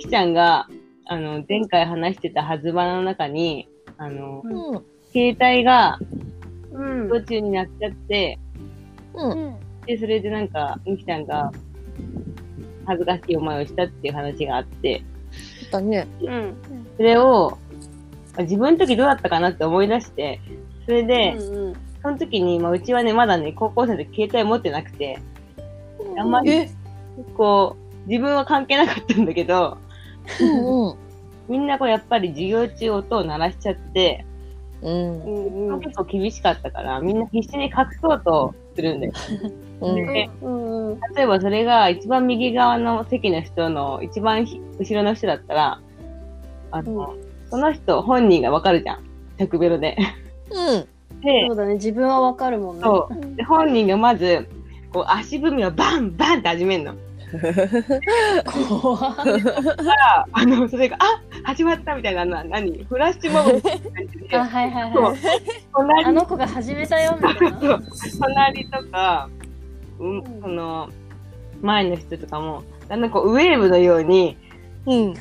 みきちゃんが、あの、前回話してたはずばの中に、あの、うん。携帯がうん。途中になっちゃって、うん。うん。で、それでなんか、みきちゃんが恥ずかしい思いをしたっていう話があって、だね。うん。それを、あ自分の時どうだったかなって思い出して、それで、うん。その時に、まあ、うちはね、まだね、高校生の時携帯持ってなくて、あんまり、え？こう、自分は関係なかったんだけど、うんうん。みんなこうやっぱり授業中音を鳴らしちゃって、うん。うん。うん。結構厳しかったから、みんな必死に隠そうとするんだよ。うん。でうん。例えばそれが一番右側の席の人の一番ひ後ろの人だったら、あの、その人本人がわかるじゃん。着ベロで。うん。でそ、うだね。自分はわかるもんね。そう。で、本人がまず、こう足踏みをバンバンって始めるの。怖い。ああの、それが、あ始まったみたいな、な何？フラッシュモブみたいな感じであ、はいはいはい。隣あの子が始めたよ、みたいな。隣とか、うんん、その、前の人とかも、だんだんこう、ウェーブのように、うん。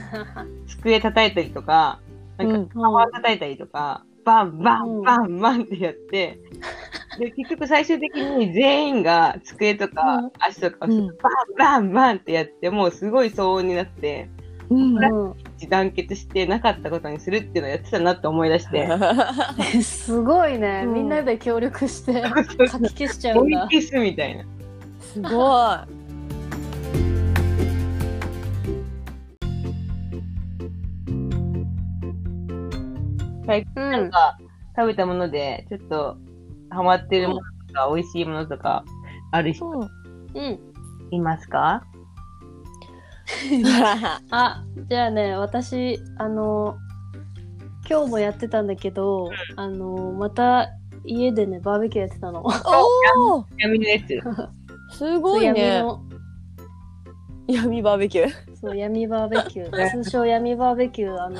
机叩いたりとか、なんうんか、顔叩いたりとか、バンバうんンバンバンってやって、で、結局最終的に全員が机とうかん。足とかをうん。バンバンバンってやって、もうすごい騒音になって、うん。うん一致団結してなかったことにするっていうのをやってたなって思い出して、え すごいね、うん。みんなで協力してそうそう書き消しちゃうんだ。消すみたいな。すご最近うなんか食べたもので、ちょっとハマってるものとか、美味しいものとか、あるい。人うん。いますか？あ、じゃあね、私、あの、今日もやってたんだけど、あの、また家でね、バーベキューやってたの。おお 闇のやつ。すごい闇ね。の、闇バーベキュー。そう、闇バーベキュー。通称闇バーベキュー。あの、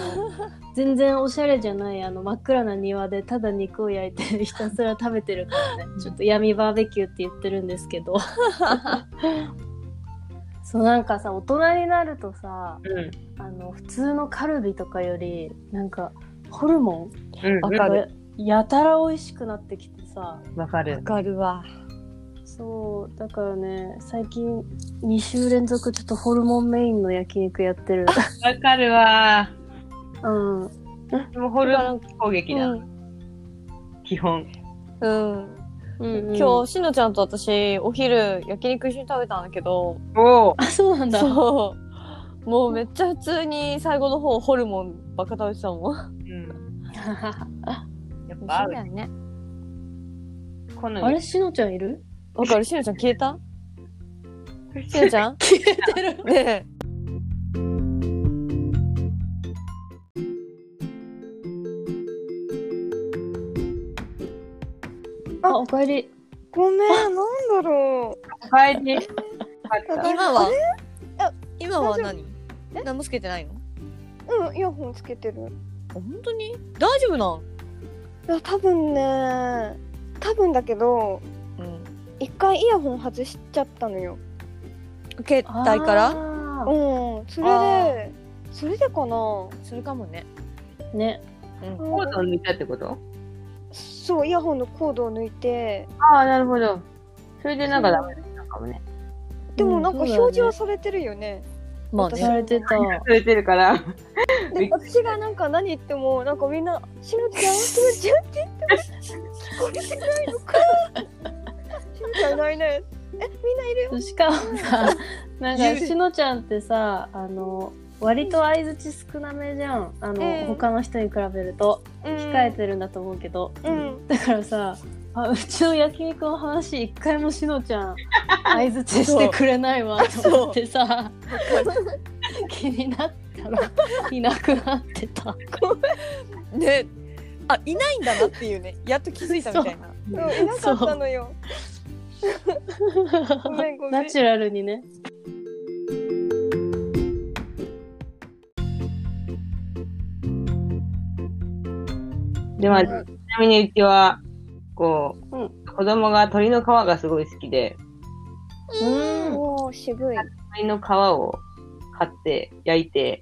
全然おしゃれじゃない、あの、真っ暗な庭でただ肉を焼いてひたすら食べてるからね、ちょっと闇バーベキューって言ってるんですけど。そう、なんかさ、大人になるとさ、うん。あの、普通のカルビとかより、なんか、ホルモうん。やたら美味しくなってきてさ、わわかる。かるわ。そう、だからね、最近2週連続ちょっとホルモンメインの焼肉やってる。わかるわ。うん。でもホルモン攻撃だ。うん。基本。うん。うんうん、今日、しのちゃんと私、お昼、焼肉一緒に食べたんだけど、おお。あ、そうなんだ。そう。もうめっちゃ普通に最後の方ホルモンばっか食べてたもん。うん。やっそうぱ合うね。好み。あれ、しのちゃんいる？わかる？しのちゃん消えた？しのちゃん？消えてる。ねあ、おかえり。ごめん、なんだろおかえり。え。今は？今は何？何もつけてないの？う。うん、イヤホンつけてる。あ本当に？大丈夫なん？いや、多分ね、多分だけど、うん。一回イヤホン外しちゃったのよ。携帯から？らうん、それあで、それでかな。それかもね。ね。うん。コードを抜いたってこと？そう、イヤホンのコードを抜いて、ああ、なるほど。それでなんかダメだったのかもね。でもなんかうん表示はされてるよね。まあね。されてた。されてるから。で、私がなんか何言っても、なんかみんな、しのちゃん、しのちゃんって言っても、聞こえてないのか。しのちゃんいないね。え、みんないるよ。しかもさ、なんか、しのちゃんってさ、あの、割と相づち少なめじゃん。あの、うん他の人に比べると。うん控えてるんだと思うけど。うん。だからさ、あうちの焼肉の話一回もしのちゃん 相づちしてくれないわと思ってさ 気になったらいなくなってたね。あ、いないんだなっていうね。やっと気づいたみたいな。そう、いなかったのよ。ごめんごめん。ナチュラルにね。で、まあ、ちなみにうちは、こう、うん。子供が鶏の皮がすごい好きで、うん。おー、渋い。鶏の皮を買って、焼いて、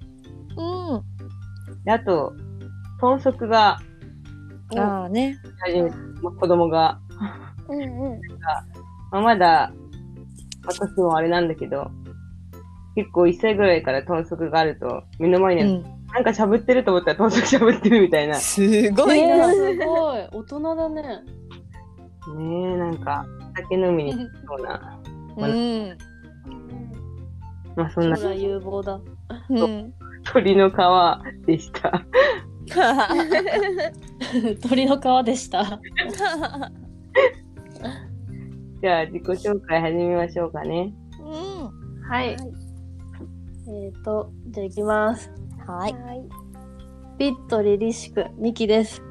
であと、豚足がああね。始め、ま子供が、うんうん。まあ、まだ、私もあれなんだけど、結構1歳ぐらいから豚足があると、目の前に、うん。なんか喋ってると思ったら豚足喋ってるみたいな。ねすごいえな。ー、すごい大人だねえ、なんか、酒飲みにそうな。うん。まあそんな空有望だうん。鳥の皮でした。鳥の皮でした じゃあ自己紹介始めましょうかね。うん。はいえっ、とじゃあいきますはい。はい。ピットリリシクミキです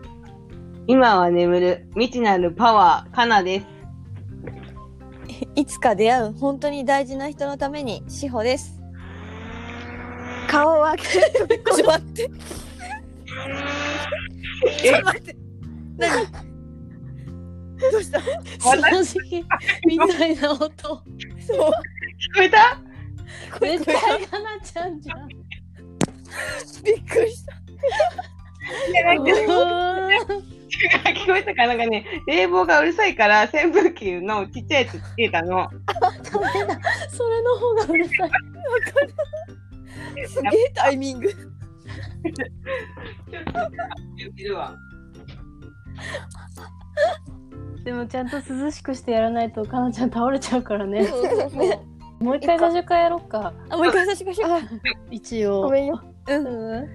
今は眠る未知なるパワー、カナです。いつか出会う本当に大事な人のために志保です。顔を上げて ちょっと待って。ちょっと待って。何？どうした？私みたいな音。そう。聞こえた？絶対かなちゃんじゃん。びっくりした。いやなんかうわー聞こえたかな？んかね、冷房がうるさいから扇風機のちっちゃいやつつけたの。ダメだそれの方がうるさい。すげえタイミング。ちょっと言ってるわ。でもちゃんと涼しくしてやらないとかなちゃん倒れちゃうからねね。もう一回最初からやろうかあ、もう一回差しましょう。一応ごめんよ。うん。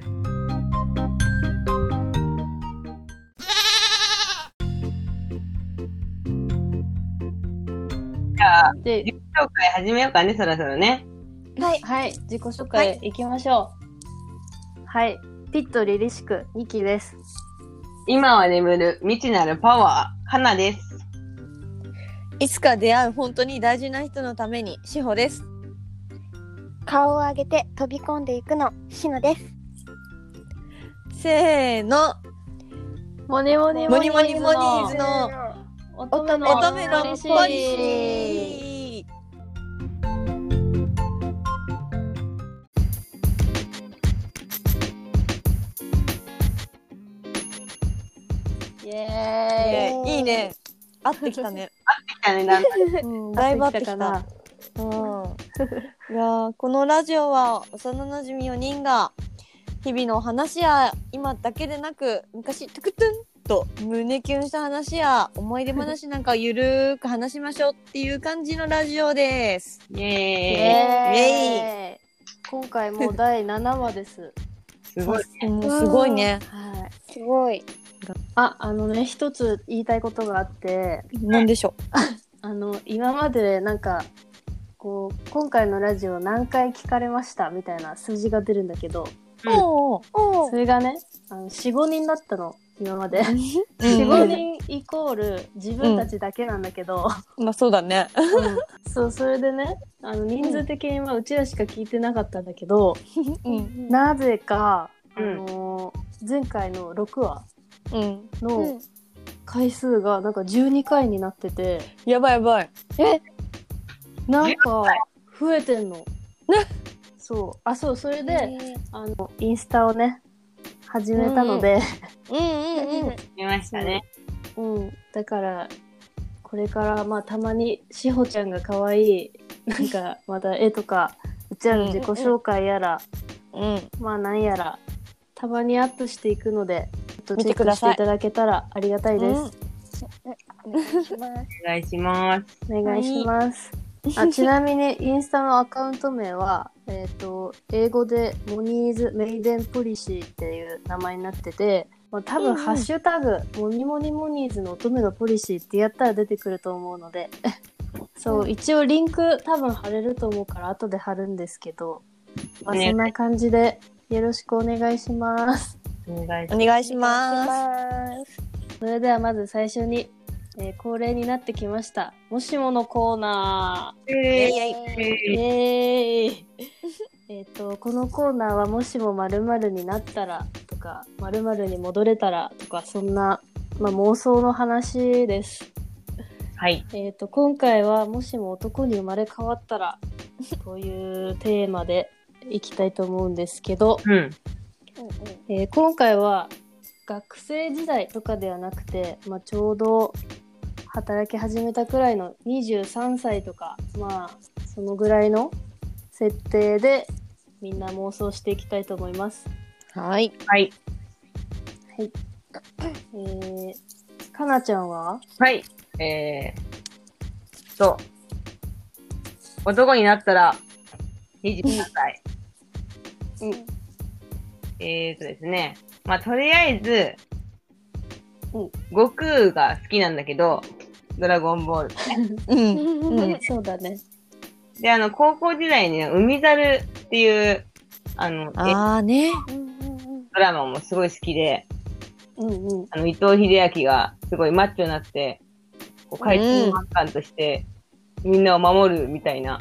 じゃあ、で自己紹介始めようかね、そろそろね。はい。はい自己紹介いきましょうはい、ピットリリシクニキです今は眠る未知なるパワー、カナです。いつか出会う本当に大事な人のために志保です。顔を上げて飛び込んでいくの、しのです。せーの。モニモニモニモニモニーズの乙女のポリシー。イエいいね。合ってきたね。来たね、だんだんうん、ーイだいぶ合ってきた。かなうん。いやーこのラジオは幼馴染4人が日々の話や今だけでなく昔トゥクトゥンと胸キュンした話や思い出話なんかをゆるーく話しましょうっていう感じのラジオです。イイエエーイ今回もう第7話ですーイ。すごい。うんすごいね。はいすごい。ああのね一つ言いたいことがあって。なんでしょ あの今までなんかこう今回のラジオ何回聞かれましたみたいな数字が出るんだけど。う。うん。おーおそれがねあの45人だったの今まで。うん。45人イコール自分たちだけなんだけど、まあそうだね。そうそれでねあの人数的にはうちらしか聞いてなかったんだけど、うん。なぜか、あうん。のー前回の6話。うん。の回数がなんか12回になっててやばいやばい。なんか増えてんの。そうあそうそれで、あのインスタをね始めたので、うんうん うん。見ましたね。うんだからこれからまあたまにしほちゃんが可愛いなんかまた絵とかうちらの自己紹介やら、うん。まあなんやらたまにアップしていくのでと見チェッてくださいクしていただけたらありがたいです。お願いします。お願いします。あちなみにインスタのアカウント名は、えっ、と、英語でモニーズメイデンポリシーっていう名前になってて、まあ、多分うんうんハッシュタグ、モニモニモニーズの乙女のポリシーってやったら出てくると思うので、そう、一応リンク多分貼れると思うから後で貼るんですけど、まあ、ねそんな感じでよろしくお願いします。お願いしお願いしおます。それではまず最初に、えー恒例になってきました。もしものコーナー。えーイエーイえっとこのコーナーはもしも〇〇になったらとか〇〇に戻れたらとかそんな、まあ、妄想の話です。はい。えっと今回はもしも男に生まれ変わったらというテーマでいきたいと思うんですけど、うん。えー今回は学生時代とかではなくて、まあ、ちょうど働き始めたくらいの23歳とかまあそのぐらいの設定でみんな妄想していきたいと思います。はい。はい。えー、かなちゃんは？はい。えー、と、男になったら23歳。うんえーとですね。まあ、とりあえず、うん悟空が好きなんだけど、ドラゴンボール。うん。うん。そうだね。で、あの、高校時代にね海猿っていう、あの、えああね。ドラマもすごい好きで、うんうん。あの、伊藤英明がすごいマッチョになって、こう、海賊版官として、みんなを守るみたいな、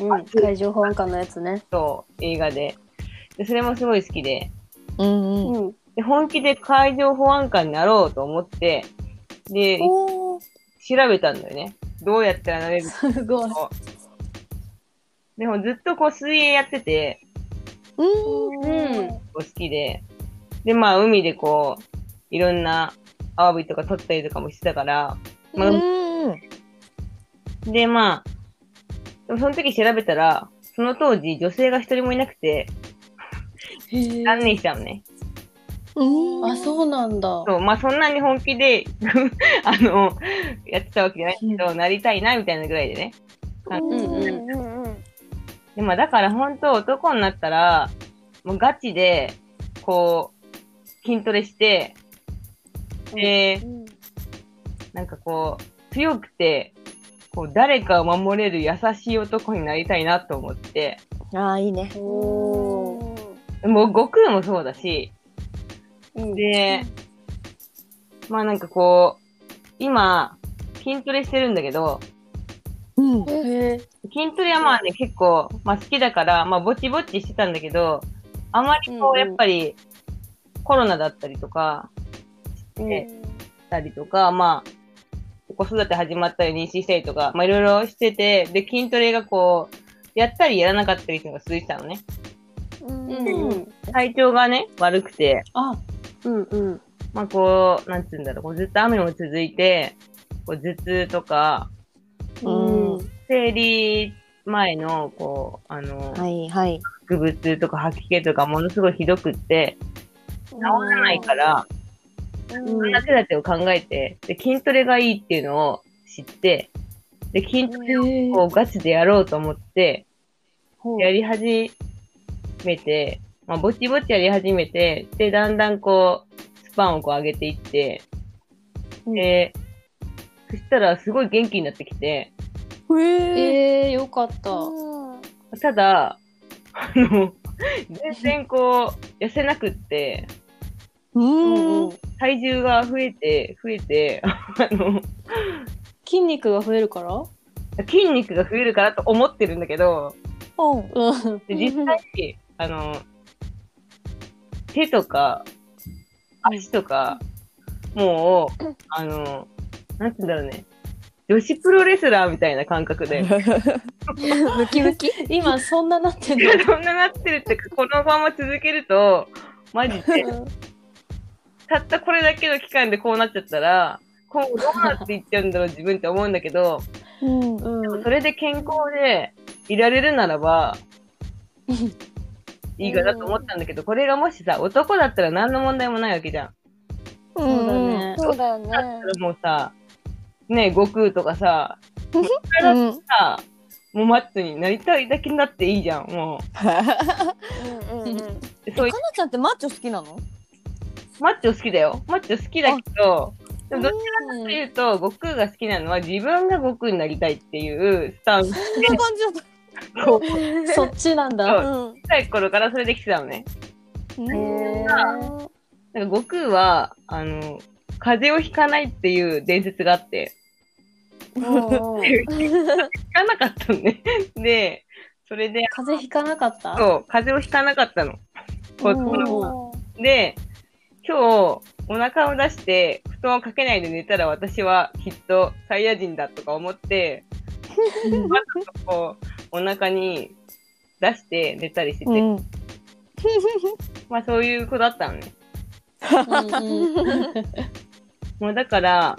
うん、海上保安官のやつね。そう、映画で。で、それもすごい好きで、うんうん。うん。で、本気で海上保安官になろうと思って、で、調べたんだよね。どうやったらなれるかすごい。を。でもずっとこう水泳やってて、うん。うん。好きで、で、まあ海でこう、いろんなアワビとか取ったりとかもしてたから、まあうん。で、まあ、でもその時調べたら、その当時女性が一人もいなくて、断念したのね。うん。あ、そうなんだ。そう、まあそんなに本気で、あの、やってたわけじゃないけど、なりたいな、みたいなぐらいでね。うんうん。でもだから本当男になったら、もうガチで、こう、筋トレして、で、なんかこう、強くて、こう、誰かを守れる優しい男になりたいなと思って、ああ、いいね。おー。もう悟空もそうだし、うんで、まあなんかこう、今、筋トレしてるんだけど、うん。へ筋トレはまあね、結構、まあ好きだから、まあぼちぼちしてたんだけど、あまりこう、うんうんやっぱり、コロナだったりとか、え。したりとか、まあ、子育て始まったり妊娠したりとか、まあいろいろしてて、で、筋トレがこう、やったりやらなかったりっていうのが続いてたのね。体調がね、悪くて、あ、うんうん。まあこう、なんつうんだろう、こうずっと雨も続いて、こう頭痛とか、うん。生理前の、こう、あの、はいはい。腹部痛とか吐き気とかものすごいひどくって、治らないから、そんな手立てを考えて、で、筋トレがいいっていうのを知って、で、筋トレをこうガチでやろうと思って、やり始めて、まあ、ぼちぼちやり始めて、で、だんだんこう、スパンをこう上げていって、で、そしたらすごい元気になってきて、へえ。えー、よかった。ただ、あの、全然こう、痩せなくって、うん。体重が増えて、増えて、あの、筋肉が増えるから？筋肉が増えるからと思ってるんだけど、うん。うん。で実際、あの、手とか、足とか、もう、あの、なんて言うんだろうね。女子プロレスラーみたいな感覚で。ムキムキ？今そんななってんの？そんななってるってか、このまま続けると、マジで、たったこれだけの期間でこうなっちゃったら、今後どうなっていっちゃうんだろう自分って思うんだけど、うん。うんそれで健康でいられるならば、いいかなと思ったんだけど、これがもしさ、男だったら何の問題もないわけじゃん。そうだね。そうだよね。だったらもうさ、ね悟空とかさ、うん。さ、もうマッチョになりたいだけになっていいじゃん、もうんうんうん。う。でそういうかなちゃんってマッチョ好きなの？マッチョ好きだよ。マッチョ好きだけど、でもどっちかというと、悟空が好きなのは自分が悟空になりたいっていうスタンスそんな感じだっこう、そっちなんだ。た。うん。小さい頃からそれできてたのね。へーなんか悟空は、あの、風邪をひかないっていう伝説があって、ひかなかったのね。で、それで、風邪ひかなかった？そう、風邪をひかなかったの。子供の頃で、今日、お腹を出して、布団をかけないで寝たら私はきっとサイヤ人だとか思って、わざとこう、お腹に出して寝たりしてて、うん。まあそういう子だったのね。うんうんもうだから、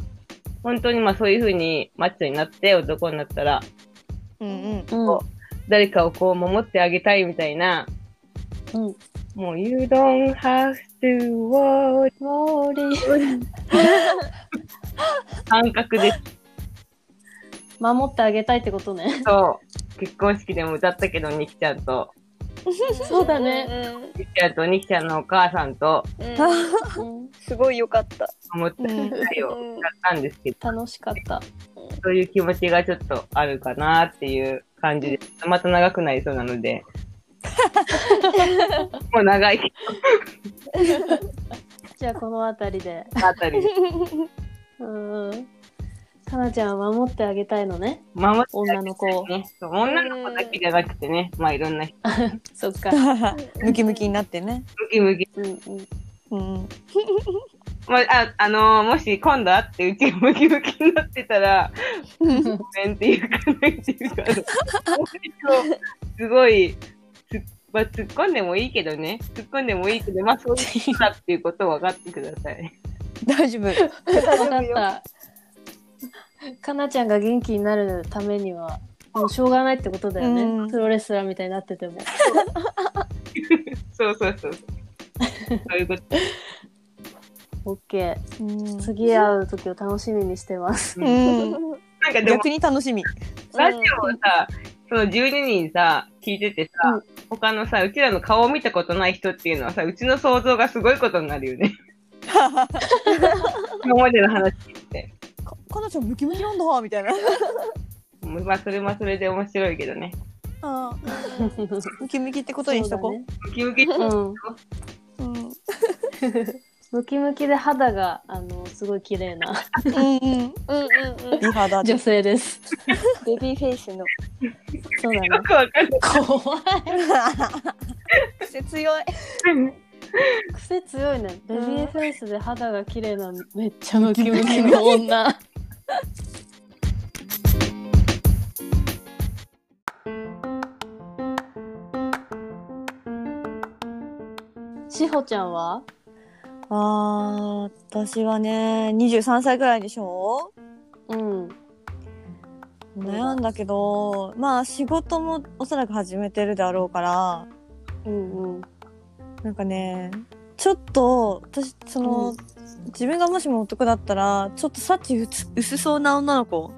本当にまあそういう風にマッチョになって男になったら、うんうん。うん誰かをこう守ってあげたいみたいな、うんもう You don't have to worry 感覚です。守ってあげたいってことね。そう。結婚式でも歌ったけど、ニキちゃんと、そうだね。ニキちゃんとニキちゃんのお母さんとすごいよかった。思ってたよ。うん歌ったんですけど、楽しかった。そういう気持ちがちょっとあるかなっていう感じです。また長くなりそうなので。もう長いけ じゃあこの辺りで。ど、あたりで。うん。かなちゃんは守ってあげたいのね。守って女の子を。ね。そう女の子だけじゃなくてね、まあいろんな人、そっか。ムキムキになってね。ムキムキ。うんうん。うん。まあ、あ、あのーもし今度会ってうちがムキムキになってたら、ごめんっていうかないっていうか、あのすごい、つまあ、突っ込んでもいいけどね。突っ込んでもいいけど、まあそういうことだっていうことを分かってください。大丈夫。わかった。かなちゃんが元気になるためには、もうしょうがないってことだよね。うんプロレスラーみたいになってても。そう そうそう。そういうこと。オッケうんー。次会う時を楽しみにしてます。うん。なんかでも逆、に楽しみ。ラジオをさ、その12人さ、聞いててさ、うん他のさ、うちらの顔を見たことない人っていうのはさ、うちの想像がすごいことになるよね。今までの話聞いて。かかなちゃんムキムキなんだみたいな。まあ、それもそれで面白いけどね。ああムキムキってことにしとこそうだねムキムキってうん。う。うん。ムキムキで肌が、あの、すごい綺麗なうんうん。うんうんうん。美肌で女。性です。ベビーフェイスの。そうだねよ。くわか。怖い。癖強い。癖強いね。ベビーフェイスで肌が綺麗なめっちゃムキムキの女。しほちゃんは？あー私はね23歳くらいでしょ？うん。悩んだけどまあ仕事もおそらく始めてるであろうからうんうん。なんかねちょっと私その、うん自分がもしも男だったらちょっと幸薄薄そうな女の子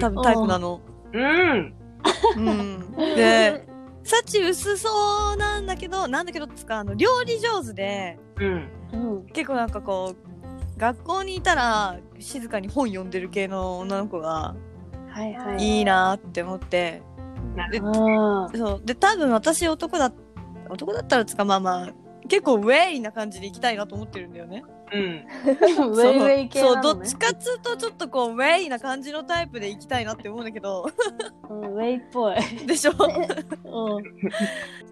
多分タイプなの。うん。うん、で幸薄そうなんだけどなんだけどつかあの料理上手でうん。うん。結構なんかこう学校にいたら静かに本読んでる系の女の子がはいはい。いいなって思ってでああ。そうで多分私男だ男だったらつかまあまあ結構ウェイな感じで行きたいなと思ってるんだよね。うん。ウェイウェイ系ねそうどっち。かっつうとちょっとこうウェイな感じのタイプで行きたいなって思うんだけどうんウェイっぽい。でしょ？うん。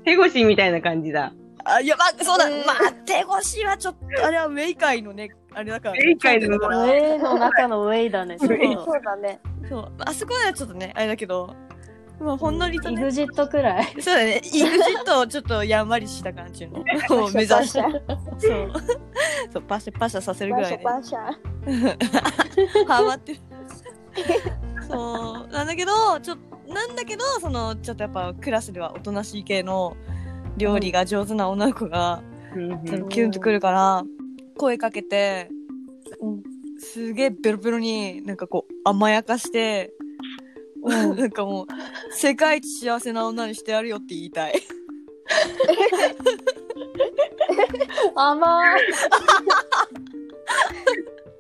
手越みたいな感じだ。あいやまあそうだ、うんまあ手越しはちょっとあれはウェイ界のねあれだからウェイ界のだからウェイの中のウェイだね。そうそうだね。そうあそこはちょっとねあれだけどまあほんのりとね。イグジットくらい。そうだね。EXIT をちょっとやんわりした感じの。を目指して。そう。そうパシャパシャさせるぐらいで。ャバシャ。ハマってる。そう。なんだけどちょなんだけどそのちょっとやっぱクラスではおとなしい系の料理が上手な女の子が、うん。キュンとくるから声かけて、うん。すげえベロベロになんかこう甘やかして、なんかもう世界一幸せな女にしてやるよって言いたい。甘い。す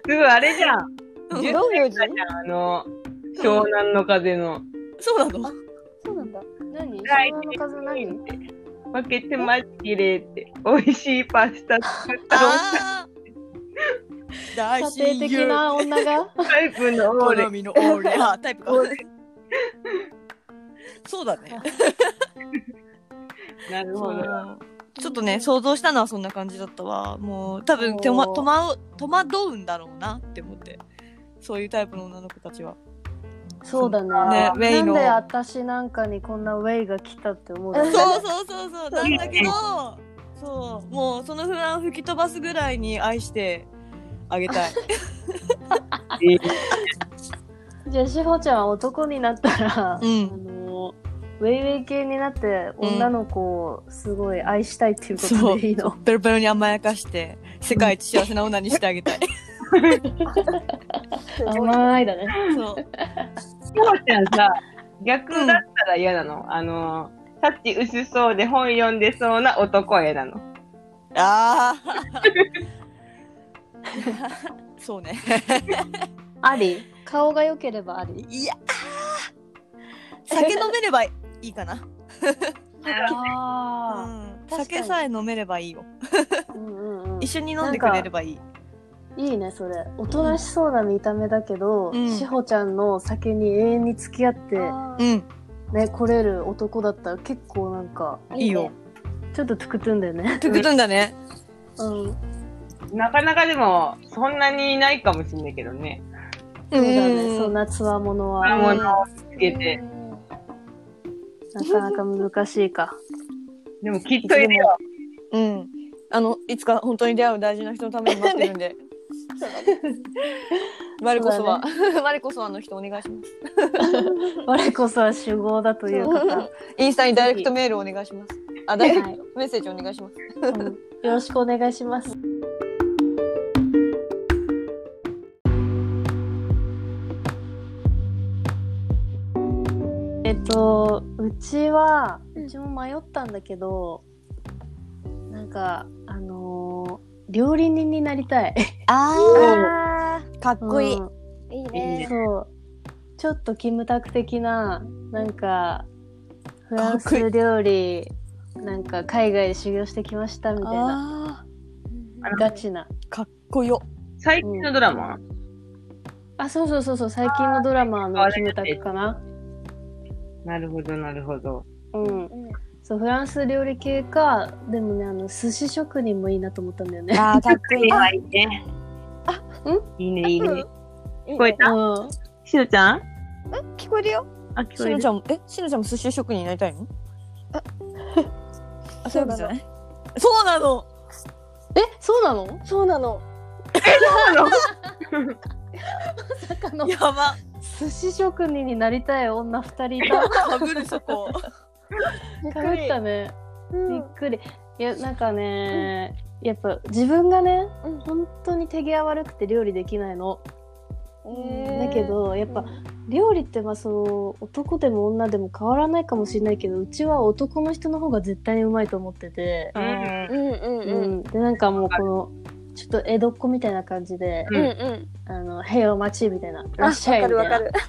ごいあれじゃん。うん。道明寺あの、湘南の風の。そうなの？そうなんだ。何？はい湘南の風何分けてマジ綺麗って。美味しいパスタ。作ったあー。大家庭的な女が？タイプのオーレ。好。みのオーレ。あタイプかそうだね。なるほど。ちょっとね想像したのはそんな感じだったわ。もう多分とまおー。とま戸惑うんだろうなって思って。そういうタイプの女の子たちは。そうだね。ねウェイの。なんで私なんかにこんなウェイが来たって思うよね。そうそうそうそう。なんだけどそう。もうその不安を吹き飛ばすぐらいに愛してあげたい。えじゃあしほちゃんは男になったら、うん。あのウェイウェイ系になって女の子をすごい愛したいっていうことでいいの、ペロペロに甘やかして世界一幸せな女にしてあげたい。甘いだね。そう。しほちゃんさ、逆だったら嫌なの？あの、タッチ薄そうで本読んでそうな男は嫌なの？ああ そうね。あり？顔が良ければあり。いやー。酒飲めればいいかな、あうん、酒さえ飲めればいいよ。うんうんうん。一緒に飲んでくれればいい。いいねそれ。おとなしそうな見た目だけど、うん。しほちゃんの酒に永遠に付き合ってうん。ね来れる男だったら結構なんかいいよ。ちょっとトゥクトゥンだよね。トゥクトゥンだね。うん。なかなかでも、そんなにいないかもしんないけどね。そうだね。うん。そんなつわものあはものをつけて。なかなか難しいか。でもきっといるよ。うん。あのいつか本当に出会う大事な人のために待ってるんで。我こそは、我こそはの人お願いします。我こそは酒豪だという方、インスタにダイレクトメールお願いします。あダイレクトはい。メッセージお願いします。うん。よろしくお願いしますえっとうちはうちも迷ったんだけど、なんかあのー料理人になりたい。ああかっこいい、うん。ーいいね。ね。そう。ちょっとキムタク的ななんかフランス料理なんか海外で修行してきましたみたいな。あガチな。ーかっこよ。最近のドラマ、あそうそうそうそう。最近のドラマのキムタクかななるほど、なるほど。うん。うんそうフランス料理系かでもねあの寿司職人もいいなと思ったんだよね。あーかっこいいいいね。いいね、いいね。聞こえた？うん。しのちゃん？聞こえるよ。あ、聞こえる。しのち。ゃんもえしのちゃんも寿司職人になりたいの？あ そういうことじゃない？そうなの。えそうなの？そうなの。坂 の。やば寿司職人になりたい女二人いたかぶるそこ。かぶったね。うん。びっくり。いやなんかね、やっぱ自分がね、うん。本当に手際悪くて料理できないの、だけどやっぱ料理ってまあそう男でも女でも変わらないかもしれないけどうちは男の人の方が絶対にうまいと思ってて、うん。うん。うんううん。ん。でなんかもうこのちょっと江戸っ子みたいな感じでううん。ん「あのへいお待ち」みたいな「いあわらっしゃい」かみたいな。るわかる。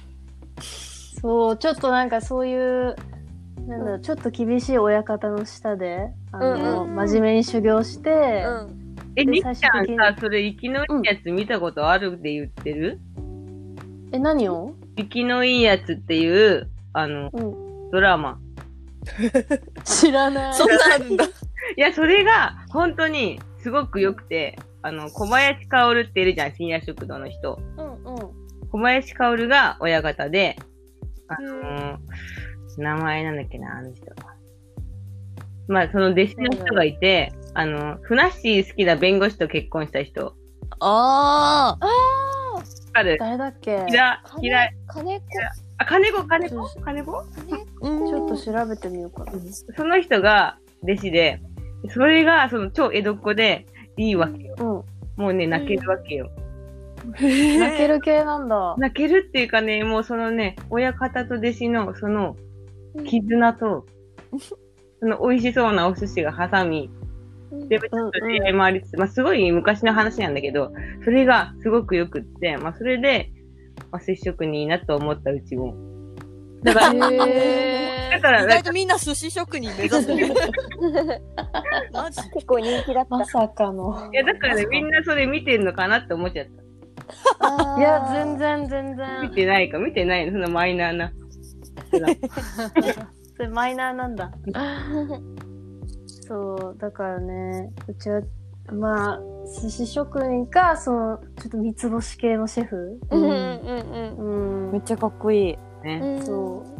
そうちょっとなんかそういうなんだろうちょっと厳しい親方の下であの、うん真面目に修行して、うん。え、でみっちゃん最終的にさ、それ、生きのいいやつ見たことあるって言ってる？え何を？生きのいいやつっていう、あの、うん。ドラマ。知らない。そんなあるんだ。いや、それが、本当に、すごく良くて、あの、小林薫っているじゃん、深夜食堂の人。うんうん。小林薫が親方で、あのー名前なんだっけな、あの人。が。まあ、その弟子の人がいて、あの、ふなっしー好きな弁護士と結婚した人。あー。ある。誰だっけ？キラ、キラ、金子？あ、金子、金子？金子？うん。ちょっと調べてみようかな。その人が弟子で、それが、その超江戸っ子で、いいわけよ。うん。もうね、泣けるわけよ。泣ける系なんだ。泣けるっていうかね、もうそのね、親方と弟子の、その、絆と、その美味しそうなお寿司が挟み、で、ちょっと出会いもありつつ、まあ、すごい昔の話なんだけど、それがすごく良くって、まあ、それで、まあ、寿司職人いいなと思ったうちも。だから、へだから、意外とみんな寿司職人目指すねマジ結構人気だったまさかの。いや、だからね、みんなそれ見てんのかなって思っちゃった。いや、全然全見然。てないか、見てないの、そのマイナーな。それマイナーなんだ。そう、だからね、うちは、まあ、寿司職人か、その、ちょっと三つ星系のシェフ。うんうんうんうん。めっちゃかっこいいね。うん、そう。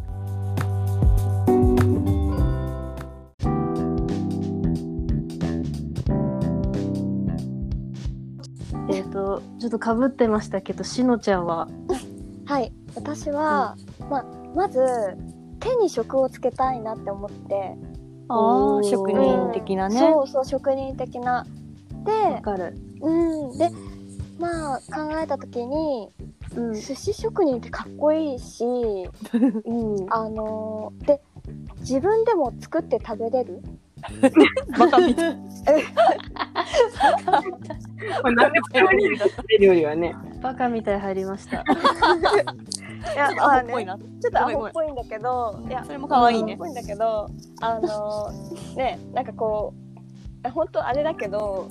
えっ、ー、とちょっとかぶってましたけどしのちゃんは？はい。私は、うん、ままず手に職をつけたいなって思って。ああ職人的なね、うん、そうそう職人的な。でうん。でまあ考えた時にうん。寿司職人ってかっこいいし うん、あのーで自分でも作って食べれる？バカみたい。バカみたい入りました。いやアホっぽいな。ちょっとアホっぽいんだけどいやそれも可愛いね。アホっぽいんだけどあのーねなんかこう本当あれだけど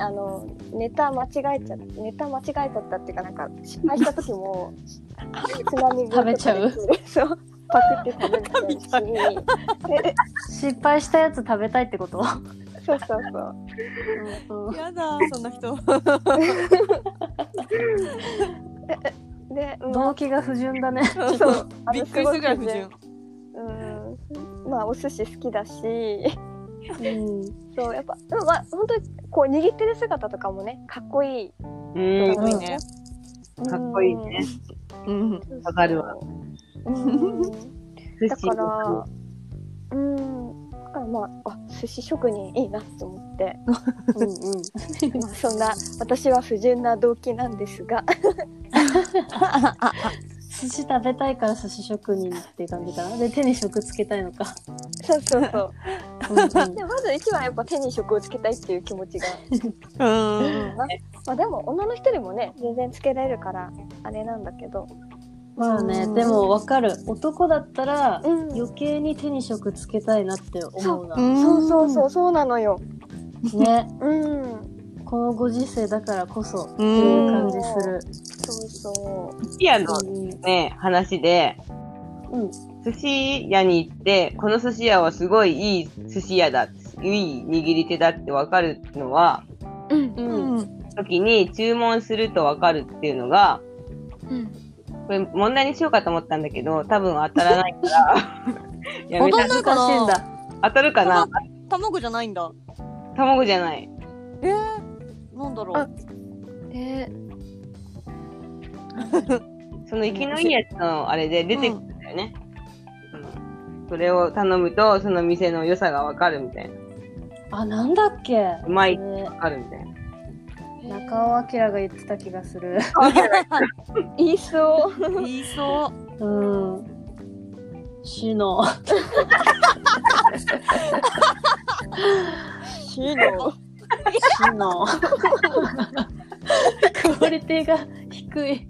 あのネタ間違えちゃネタ間違えちゃったっていうかなんか失敗した時も つまみ食いとかできるそう。パクって食べれちゃう。しで失敗したやつ食べたいってこと、そうそうそう。うんやだそんな人。で、うん。動機が不純だね。そう。びっくりするぐらい不純。うん。まあお寿司好きだしうん。そうやっぱでもまあ本当にこう握ってる姿とかもねかっこいい。うん。かっこいいね。かっこいいね。うん。わかるわ。うん。寿だ司からうん。だからまああ寿司職人いいなって。思って、まあ、そんな私は不純な動機なんですが 寿司食べたいから寿司職人っていう感じかな。で手に職つけたいのか、そうそうそう。うでまず一番やっぱ手に職をつけたいっていう気持ちが。うん。まあでも女の人でもね全然つけられるからあれなんだけど。まあねでもわかる。男だったらうん。余計に手に職つけたいなって思うな、そう。そうそうそう。なのよ。ね。うん。このご時世だからこそってういうん感じする。そうそう。寿司屋の。うんね、話で、うん。寿司屋に行って、この寿司屋はすごいいい寿司屋だ、いい握り手だってわかるのは、うん。うんうん時に注文するとわかるっていうのが、うんこれ問題にしようかと思ったんだけど、多分当たらないから、やめた。当たんないかな難しいんだ。当たるかな？卵じゃないんだ。卵じゃない。えー、なんだろあうえ その生きのいいやつのあれで出てくるんだよね。うん。それを頼むと、その店の良さがわかるみたいな。あなんだっけ？うまいってねわかるみたいな。中尾明が言ってた気がする。言いそう。言いそう。うん。シノシの。シノクオリティが低い。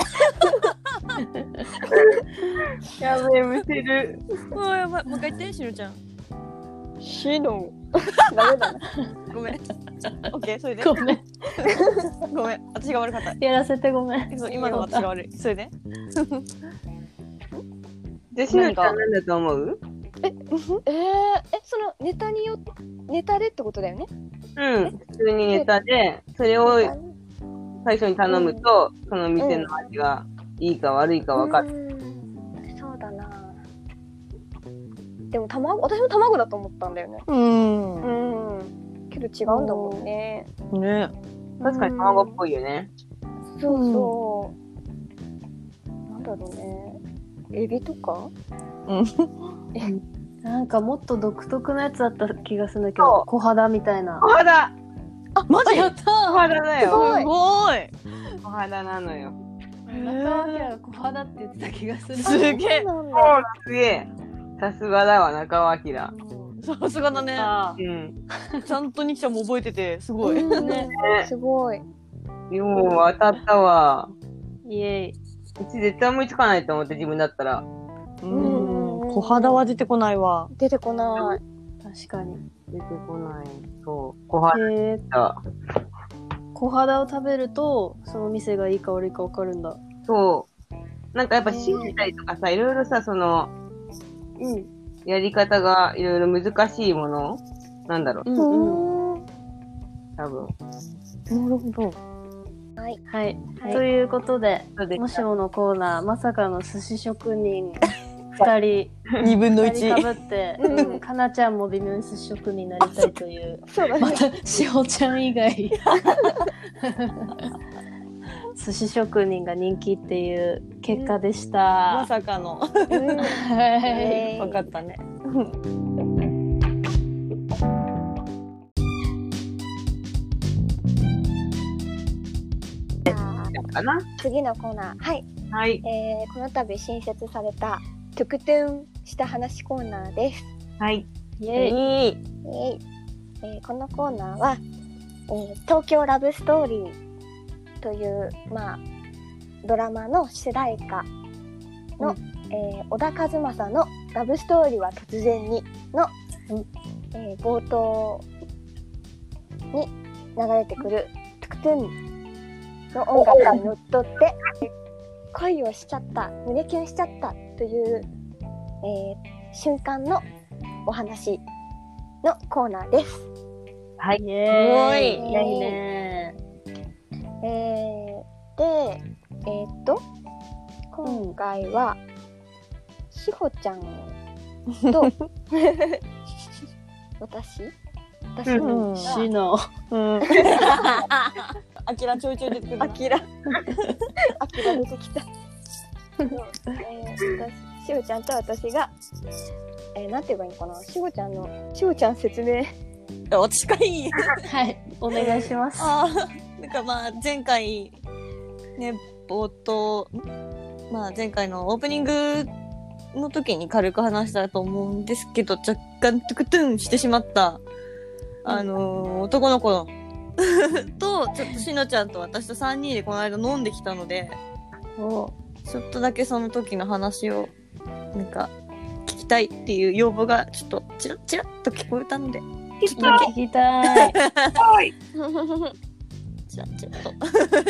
やべえ、むせる。うわやばい。もう一回言ってしのちゃん。シノダメだなごめん。オッケーそれで。ごめん。ごめん。私が悪かった。やらせてごめん。そう今のは私が悪い。それで。じゃあ、しのちゃんなんだと思う？えー、えそのネタによってネタでってことだよね。うん。普通にネタで、それを最初に頼むと、その店の味がいいか悪いか分かる。うん。そうだな。でも卵私も卵だと思ったんだよね。うん。うん。けど違うんだもんね。ね。確かに卵っぽいよね。そうそう、なんだろうね。エビとか？なんかもっと独特なやつだった気がするんだけそど小肌みたいな。小肌あマジ？やった小肌だよ。すごい。すごい。小肌なのよ。中尾明が小肌って言ってた気がする。すげえ。すげえ。さすがだわ、中尾明。さすがだね。あうん。ちゃんとニキちゃんも覚えててすごい。うん。ね。すごい。よう当たったわ。イエイ。うち絶対思いつかないと思って、自分だったら。うん。小肌は出てこないわ。出てこない確かに。出てこない。そう。小肌へえだ。小肌を食べるとその店がいいか悪いか分かるんだ。そう。なんかやっぱ信じたりとかさ、いろいろさ、その、うん。やり方がいろいろ難しいものなんだろう、うんうん。うん多分。なるほど。はい、はい。ということでもしものコーナーまさかの寿司職人2人。二分の2人一かぶって、うん。うんかなちゃんも微妙に寿司職人になりたいという。そうだね。またしほちゃん以外。寿司職人が人気っていう結果でしまた。さかの。うん。はい。分かったね。じゃあかな。次のコーナー。はい、はい。えー、この度新設されたトゥクトゥンした話コーナーです。はい。イェイ。いいえーえーこのコーナーは、えー東京ラブストーリーという、まあ、ドラマの主題歌の、えー小田和正の「ラブストーリーは突然に」の、えー冒頭に流れてくる「トゥクトゥン」の音楽にのっとって恋をしちゃった胸キュンしちゃったという、えー瞬間のお話のコーナーです。はい。すごいいいね。えー、で、えーっと、今回は、しほちゃんと、私？私うんが、しの。うんあきらちょいちょい出てくるなあきら、あきら出てきた。えー、私しほちゃんと私が、えー、なんて言えばいいのかな？しほちゃんの、しほちゃん説明。私かいいはい。お願いします。あーなんかまあ前回ね冒頭んまあ前回のオープニングの時に軽く話したと思うんですけど若干トゥクトゥンしてしまったあのー男の子の とちょっとしのちゃんと私と3人でこの間飲んできたのでおちょっとだけその時の話をなんか聞きたいっていう要望がちょっとチラッチラッと聞こえたのでちょっとだけ聞きたい。はい。ちらちらっと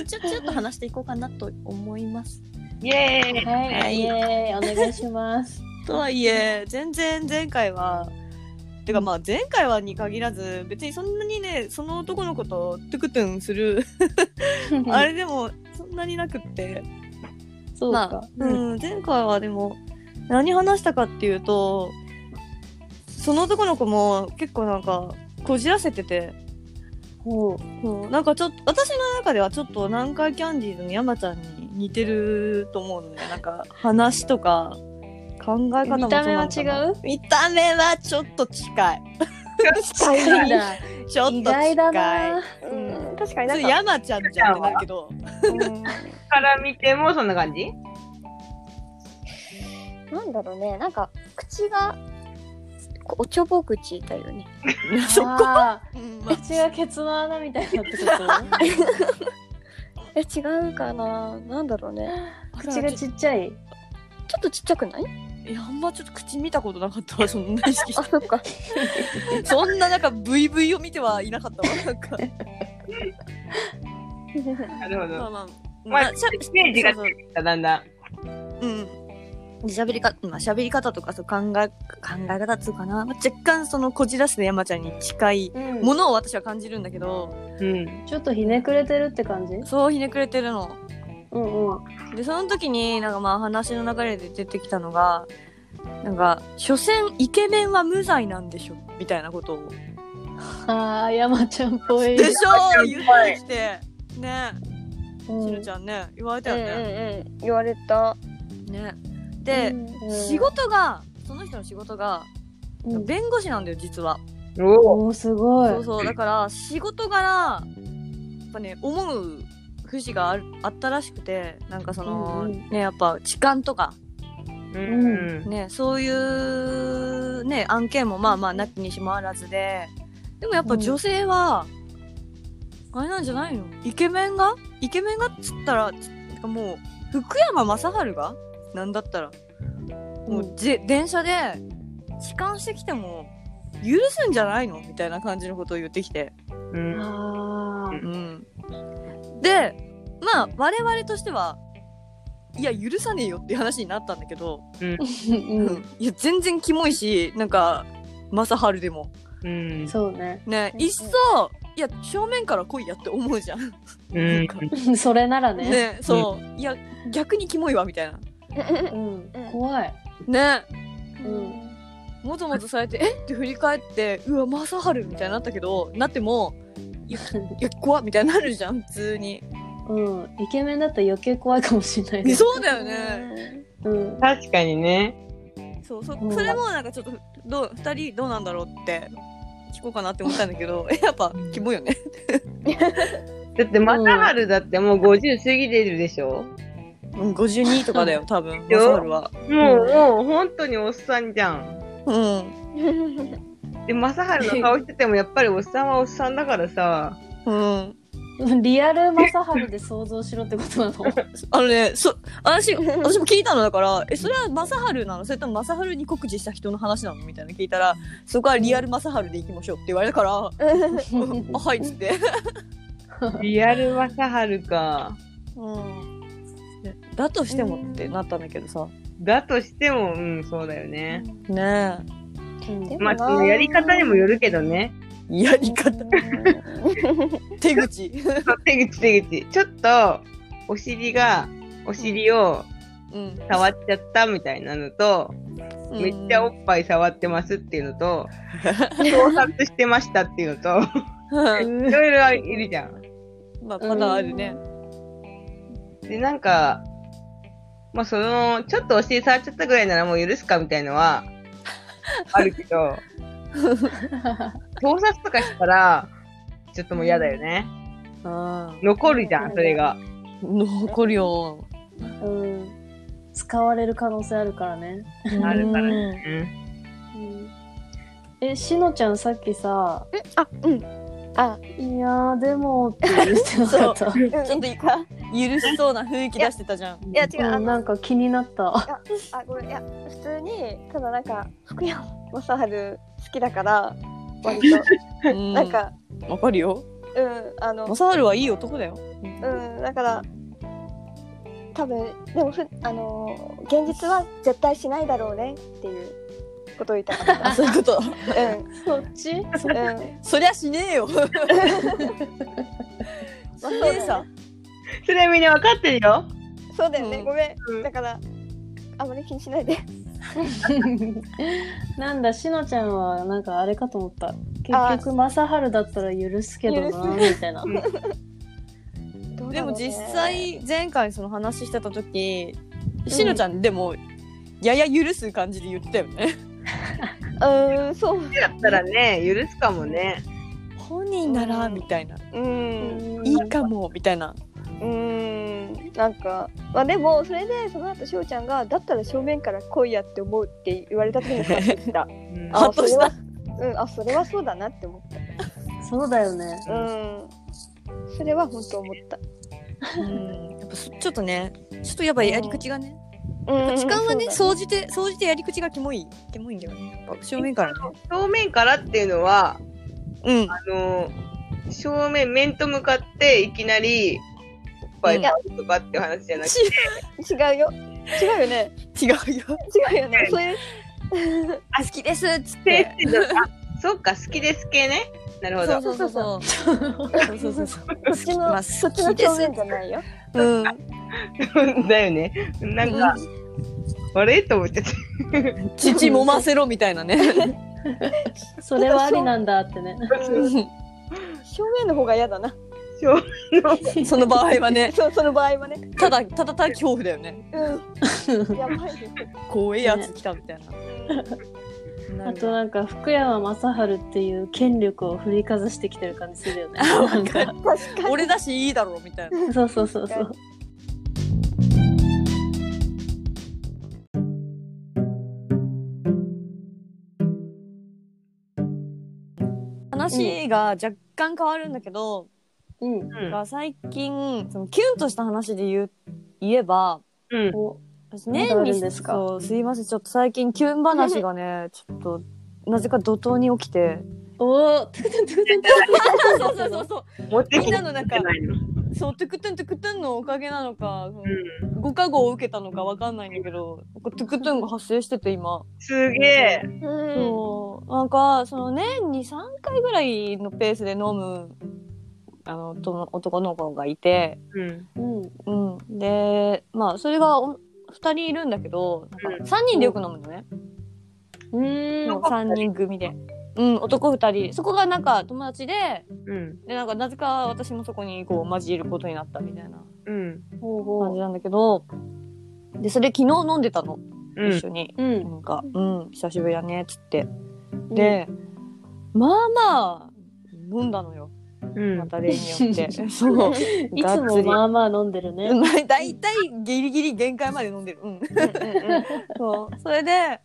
ちょちょっと話していこうかなと思います。イェーイ。はい。はいイェーイ。お願いします。とはいえ全然前回はてかまあ前回はに限らず別にそんなにねその男の子とトゥクトゥンする あれでもそんなになくってそうまあか。、うん、前回はでも何話したかっていうとその男の子も結構なんかこじらせてて。ほう。そう。なんかちょっと私の中ではちょっと南海キャンディーズの山ちゃんに似てると思うのね。なんか話とか考え方も見た目はそうなのかな。違う？見た目はちょっと近い近いんだ。意ちょっと近い。外だな。うん、確かにそれなんか、山ちゃんじゃんってなるけど。うん。から見てもそんな感じ？なんだろうね、なんか口がおちょぼ口だよね。そこ、口がケツの穴みたいなってこと？え違うかな、なんだろうね。口がちっちゃい。ちょっとちっちゃくない？いやあんまちょっと口見たことなかったわそんな意識しあ、そっか。て そんななんか VV を見てはいなかったわなんかなるほど。まあまあままあ、あしゃイメージがそうそうだんだん。うん。喋りか、まあ、喋り方とかそう考え、考え方っつうかな。まあ、若干そのこじらせた山ちゃんに近いうんものを私は感じるんだけど、うん。ちょっとひねくれてるって感じ？そうひねくれてるの。うんうん。で、その時になんかまあ話の流れで出てきたのが、なんか、所詮イケメンは無罪なんでしょみたいなことを。ああ、山ちゃんっぽい。でしょ言ってきて。ねうんしのちゃんね、言われたうんよね。うんうん。言われた。ね。で、うん仕事が、その人の仕事が、うん弁護士なんだよ、実は。おお。おお、すごい。そうそうだから仕事柄やっぱね思う節がああったらしくてなんかその、うんうんねやっぱ痴漢とかうん。ねそういうね案件もまあまあなきにしもあらずででもやっぱ女性は、あれなんじゃないのイケメンがイケメンがっつったらもう福山雅治がなんだったらもうぜ、電車で痴漢してきても許すんじゃないのみたいな感じのことを言ってきて。うん。ああ。うん、でまあ我々としてはいや許さねえよっていう話になったんだけど、うんいや全然キモいしなんか正治でもうん。そうね。ねうんいっそいや正面から来いやって思うじゃん。うん。それならね。ねそう、いや逆にキモいわみたいな。うん。怖い。ねうん。もぞもぞされてえ？って振り返ってうわ正治みたいになったけどなってもいや怖っみたいになるじゃん普通にうん。イケメンだったら余計怖いかもしれないね。そうだよねうん。確かにね。そうそうんそれもなんかちょっとどう二人どうなんだろうって聞こうかなって思ったんだけど やっぱキモいよね だって、マサハルだってもう50過ぎてるでしょ？うん52とかだよ多分よマサハルはもう、もう本当におっさんじゃん。うん で、マサハルの顔しててもやっぱりおっさんはおっさんだからさ。うん。リアルマサハルで想像しろってことなの？あのねそ私私も聞いたのだからえそれはマサハルなの？それともマサハルに告知した人の話なの？みたいな聞いたらそこはリアルマサハルでいきましょうって言われたから あはいっつって。リアルマサハルか。うん。だとしてもってなったんだけどさ。だとしても、うん、そうだよね。ねうんまあ、そのやり方にもよるけどね。えやり方。手口。手口手口。ちょっと、お尻が、お尻をうん。触っちゃったみたいなのと、めっちゃおっぱい触ってますっていうのと、盗撮してましたっていうのと、うん。いろいろいるじゃん。まあまだあるね。で、なんか、まあその、ちょっとお尻触っちゃったぐらいならもう許すかみたいのは、あるけど、盗撮とかしたら、ちょっともう嫌だよね。あ残るじゃん、それが。残るようん。使われる可能性あるからね。あるからうんね。え、しのちゃんさっきさ、あうんあいやーでもって言ってなかった。う。ん。ちょっとい許しそうな雰囲気出してたじゃん。いや違うなんか気になった。あごめんいや普通にただなんか福山雅治好きだから割と。うん。なんかわかるようんあのマサハルはいい男だよ。うんだから多分でもふあの現実は絶対しないだろうねっていうことを言いたかった。あそういうこと。うん。そっち？うん。そりゃしねえよ。しね。えさ。それはみんなわかってるよ。そうだよね、うん。ごめうん。んだからあまり気にしないで。なんだ、しのちゃんはなんかあれかと思った。あ結局、マサハルだったら許すけどな、みたいな。どうだろうねでも実際前回その話してた時しのちゃんでもやや許す感じで言ってたよね うんそう。だったらね、許すかもね。本人ならみたいな。うん。いいかもみたいな。うん。なんかまあでもそれでその後しおちゃんがだったら正面から来いやって思うって言われた時にハッとした。うんハッとした。それはうんあそれはそうだなって思った。そうだよね。うん。それは本当思った。うん。やっぱそちょっとねちょっとやっぱやり口がねうん時間はねそう総じて総じてやり口がキモいキモいんだよね。やっぱ正面からね。正面からっていうのは、うん。あの、正面、面と向かっていきなり、おっぱいとかっていう話じゃなくて、だ違うよ。違うよね。違うよ。違うよね。そういう。好きですっつっ手て。そっか、好きです系ね。なるほど。そうそうそうそう。そうそうそうそっちの、まあそっちの好きです正面じゃないよ。うん。だよね。なんか、あれと思っちゃって。父揉ませろみたいなね。それはありなんだってね。正面の方が嫌だな。正その場合はね。そうその場合はね。ただただただ恐怖だよね。うん。やばいよ怖いやつ来たみたいな、あとなんか福山雅治っていう権力を振りかざしてきてる感じするよね。あなんか。確かに。俺だしいいだろうみたいな。そうそうそうそう。話が若干変わるんだけど、うん。うんが最近そのキュンとした話で言う言えばうん。お私年にそうすいませんちょっと最近キュン話がねちょっとなぜか怒涛に起きておートゥクトゥントゥクトゥントゥそうそうそうそうみんなのなんかないの。そうトゥクトゥントゥクトゥンのおかげなのか、うん。ご加護を受けたのかわかんないんだけどトゥクトゥンが発生してて今すげえ。うんそうなんかその年に3回ぐらいのペースで飲むあの男の子がいて、うん。うん。うん、でまあそれがお2人いるんだけどなんか3人でよく飲むのね、うーん。3人組で。うん、男二人。そこがなんか友達で、うん。で、なんかなぜか私もそこにこう交じることになったみたいな感じなんだけど、で、それ昨日飲んでたの。うん。一緒に。う。うん。なんか、うん、久しぶりだね、つって。で、まあまあ、飲んだのよ。うんま。た例によって。そう。いつもまあまあ飲んでるね。だいたいギリギリ限界まで飲んでる。うん。そう。それで、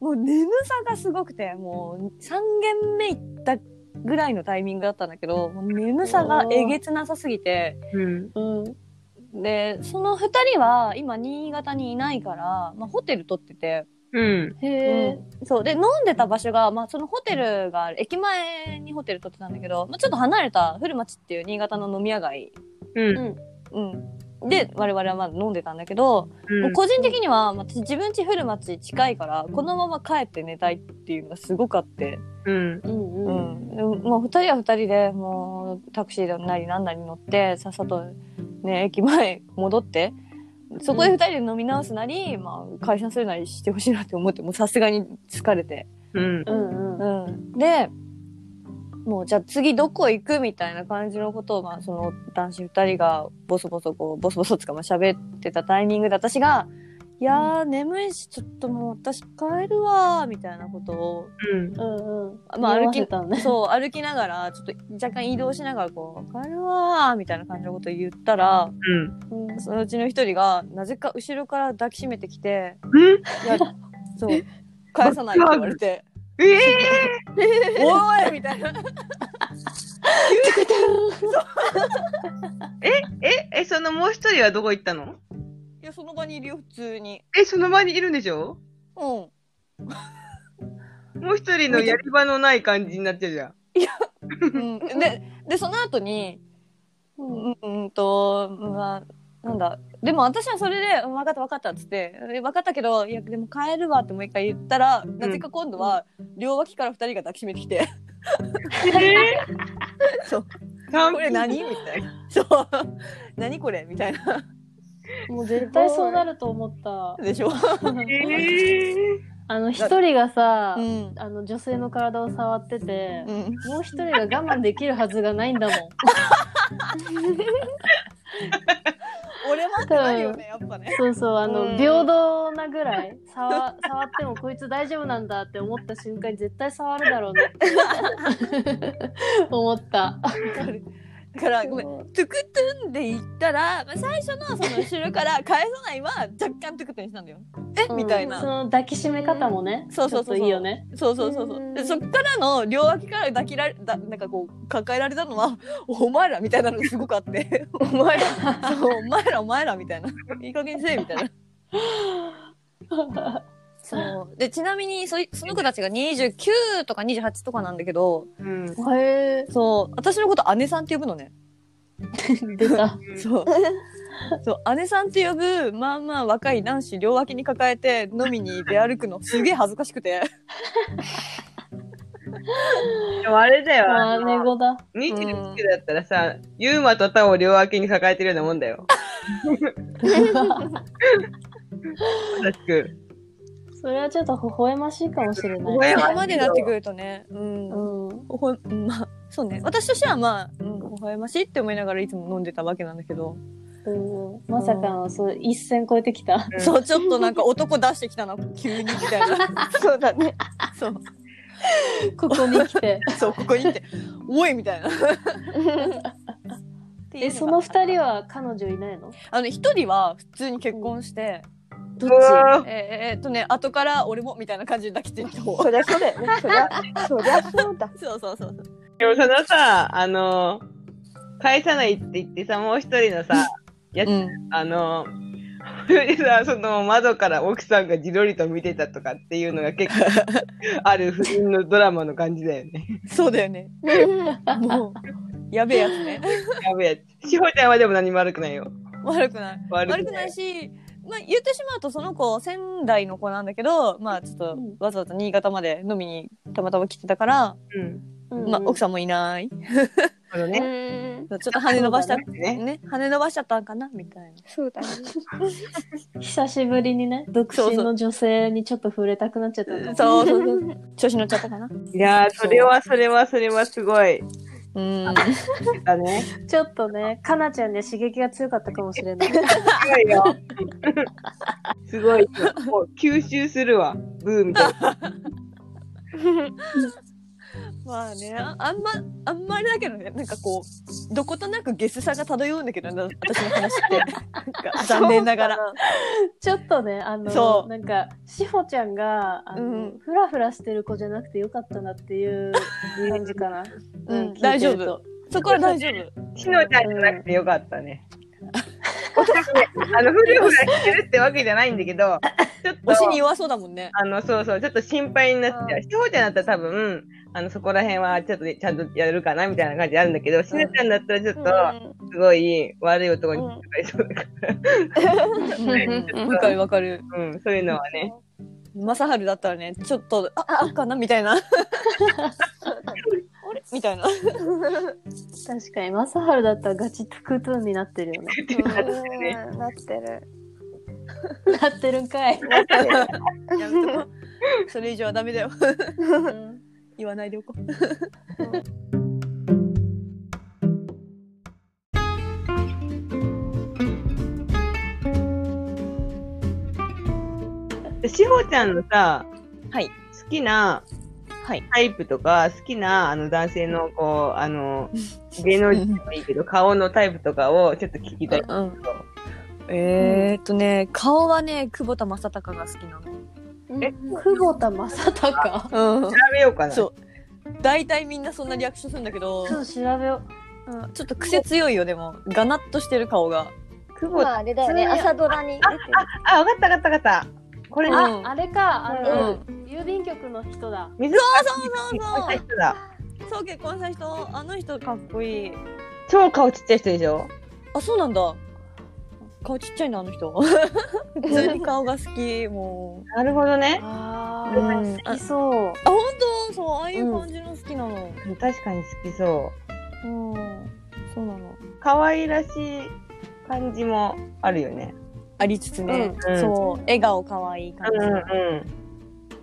もう眠さがすごくて、もう3軒目行ったぐらいのタイミングだったんだけど、もう眠さがえげつなさすぎて、うん。うん。で、その2人は今新潟にいないから、まあホテル取ってて、うん。へえ。そう。で、飲んでた場所が、まあ、そのホテルがある、駅前にホテル取ってたんだけど、まあ、ちょっと離れた古町っていう新潟の飲み屋街。うん。うん。で、我々はまだ飲んでたんだけど、もう個人的には、まあ、私自分家古町近いから、このまま帰って寝たいっていうのがすごくあって、うん。うんううん。ももう二人は二人で、もうタクシーなりなんなり乗って、さっさとね、駅前戻って、そこで二人で飲み直すなり、まあ、解散するなりしてほしいなって思って、もうさすがに疲れて。うん。うんうん。うん、でもうじゃあ次どこ行くみたいな感じのことを、まあ、その男子2人がボソボソこうボソボソつかまあ喋ってたタイミングで私が「いやー眠いしちょっともう私帰るわ」みたいなことを、うん。うんうん。まあ、歩き。そう歩きながらちょっと若干移動しながらこう「帰るわ」みたいな感じのことを言ったらうん。うんそのうちの一人がなぜか後ろから抱きしめてきてうん。「いやそう返さない」って言われて。ええおいみたいな。え、え、そのもう一人はどこ行ったの？いや、その場にいるよ、普通に。え、その場にいるんでしょ？うん。もう一人のやり場のない感じになっちゃうじゃん。うん、で、で、その後に、うん、うんと、まあ、なんだ。でも私はそれで、うん分かった分かったっつって、で分かったけど、いや、でも帰るわってもう一回言ったら、なぜか今度は、両脇から二人が抱きしめてきて、え そう、ー、これ何？みたいな。そう、何これ？みたいな。もう絶対そうなると思った。でしょ？えー、あの、一人がさう、ん。あの、女性の体を触ってて、うん。もう一人が我慢できるはずがないんだもん。俺もってなるよね、やっぱね。そうそう、あの、うん平等なぐらい、触、触ってもこいつ大丈夫なんだって思った瞬間に絶対触るだろうなって 思った。だから、ごめん。トゥクトゥンで言ったら、まあ、最初のその後ろから返さないは若干トゥクトゥンしたんだよ。え、みたいな。その抱きしめ方もね、そうそうそうそうちょっといいよね。そうそうそうそう。でそっからの両脇から抱きられだなんかこう抱えられたのは お前らみたいなのがすごくあって お前ら そうお前らお前らみたいないい加減にせえみたいな。そうでちなみにそいその子たちが29とか28とかなんだけどうん。へえ、そう私のこと姉さんって呼ぶのね。出た。そう。そう姉さんって呼ぶまあまあ若い男子両脇に抱えて飲みに出歩くの すげえ恥ずかしくてでもあれだよ。あー、あの猫だ。29だったらさ、ユーマとタオを両脇に抱えてるようなもんだよ。正しく。それはちょっと微笑ましいかもしれない。微笑までなってくるとね。うん。うん。ほほまあそうね。私としてはまあ、うん、微笑ましいって思いながらいつも飲んでたわけなんだけど、うん。まさかの、そう、一線超えてきた。うん。そうちょっとなんか男出してきたな急にみたいな。そうだね。そう。ここに来て。そうここにって。おいみたいな。え、がその二人は彼女いないの？あの一人は普通に結婚して、どっうわえーえーっとね後から俺もみたいな感じで抱きついてもそりゃそうだよね。そりゃ、そりゃそうだ。そうそうそうそうでもそのさ、あの、返さないって言ってさ、もう一人のさ、やつ、うんあの、それでさ、その窓から奥さんがじろりと見てたとかっていうのが結構 ある不倫のドラマの感じだよね。そうだよね もうやべえやつねやべえ。しほちゃんはでも何も悪くないよ。悪くない悪悪くないし、まあ、言ってしまうとその子仙台の子なんだけどまあちょっとうんわざわざ新潟まで飲みにたまたま来てたからうん。うんまあ奥さんもいない。このね。うん。ちょっと羽伸ばしたくね。ね羽伸ばしちゃったんかなみたいな。そうだね。久しぶりにね独身の女性にちょっと触れたくなっちゃったんだそうそうそう。調子乗っちゃったかな。いやー、それはそれはそれはすごい。うん。だね。ちょっとねかなちゃんで刺激が強かったかもしれないすごいよ。すごい。もう吸収するわ。ブーみたいな。まあね、ああんま、あんまあれだけどね、なんかこう、どことなくゲスさが漂うんだけどね、私の話って。なんか残念ながら。ちょっとねあのそうなんかしほちゃんがあの、うんフラフラしてる子じゃなくてよかったなっていう感じかなうん大丈夫そこは大丈夫。しのちゃんじゃなくてよかったね。あの、ふるふらしてるってわけじゃないんだけど、ちょっと推、しに弱そうだもんね。あの、そうそう、ちょっと心配になっちゃう。しほちゃんだったら多分、あの、そこら辺はちょっとちゃんとやるかなみたいな感じあるんだけど、しのちゃんだったらちょっと、すごい悪い男に引っかかりそうだから、わかるわかる。うん、そういうのはね。まさはるだったらね、ちょっと、あ、あ、かなみたいな。あ れみたいな。確かにマサハルだったらガチトゥクトゥンになってるよねうんなってる。なってるんかい、それ以上はダメだよ。うん言わないでおこう。でしほちゃんのさ、はい。好きなはい。タイプとか、好きなあの男性の、こう、あの、芸能人でもいいけど、顔のタイプとかをちょっと聞きたい。うん。えーっとね、顔はね、久保田正孝が好きなえ久保田正孝の。うん調。べようかな。そう。大体みんなそんなリアクションするんだけど、ちょっと調べようんちょっと癖強いよ、でも。ガナッとしてる顔が。久保田。まああれだよね。朝ドラに出てる。あ、わかったわかったわかった。これう、ね、うんああれかあの、う郵便局の人だ水そうそうそうそう人だ。そう、結婚した人、あの人かっこいい。超顔ちっちゃい人でしょ？あ、そうなんだ。顔ちっちゃいな、あの人。普通に顔が好き、もう。なるほどね。あうんー好きそうあ、本当？そう、ああいう感じの好きなの。確かに好きそう。うん。そうなの。可愛らしい感じもあるよね。ありつつね、うんそう、笑顔可愛い感じ。うんうん。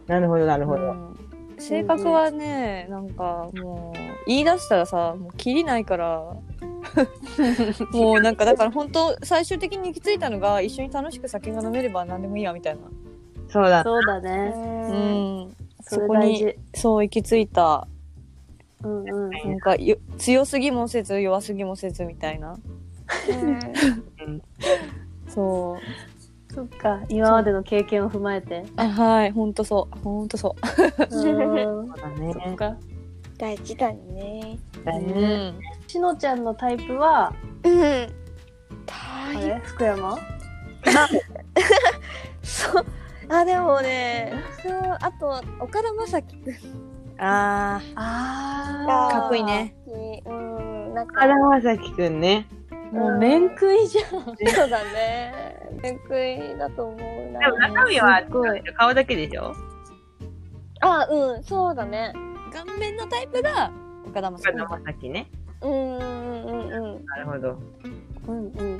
なるほど、なるほど。うん性格はね、なんかもう言い出したらさもう切りないから もうなんかだから本当最終的に行き着いたのが一緒に楽しく酒が飲めれば何でもいいやみたいな、そうだ。そうだね。うん、それこにそう行き着いた。うんうん。なんかよ強すぎもせず弱すぎもせずみたいな。そう。そっか。今までの経験を踏まえて。あはい。本当そう。本当そうん。そうだね。そっか大事だね。う、だね。うん、しのちゃんのタイプはうん。あ大れ？福山？そう。あ、でもね、そう、あと、岡田将生くんああがかっこいいね。うん、なんか岡、田将生くんね。ーもう面食いじゃんそうだね。面食いだと思うな。でも中身はすっごい顔だけでしょ？あ、うん、そうだね。顔面のタイプが岡田将岡生田将生ね。うん、うん、うん、うん。なるほど。うんうん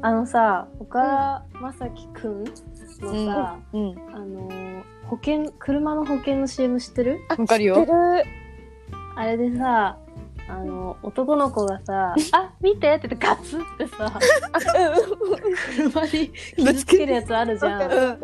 あのさ岡田将生くんのさ、うんあのー保険車の保険の CM 知ってる？わかるよ知ってる。あれでさあの男の子がさ「あ見て!」って言ってガツってさ車に傷つけるやつあるじゃん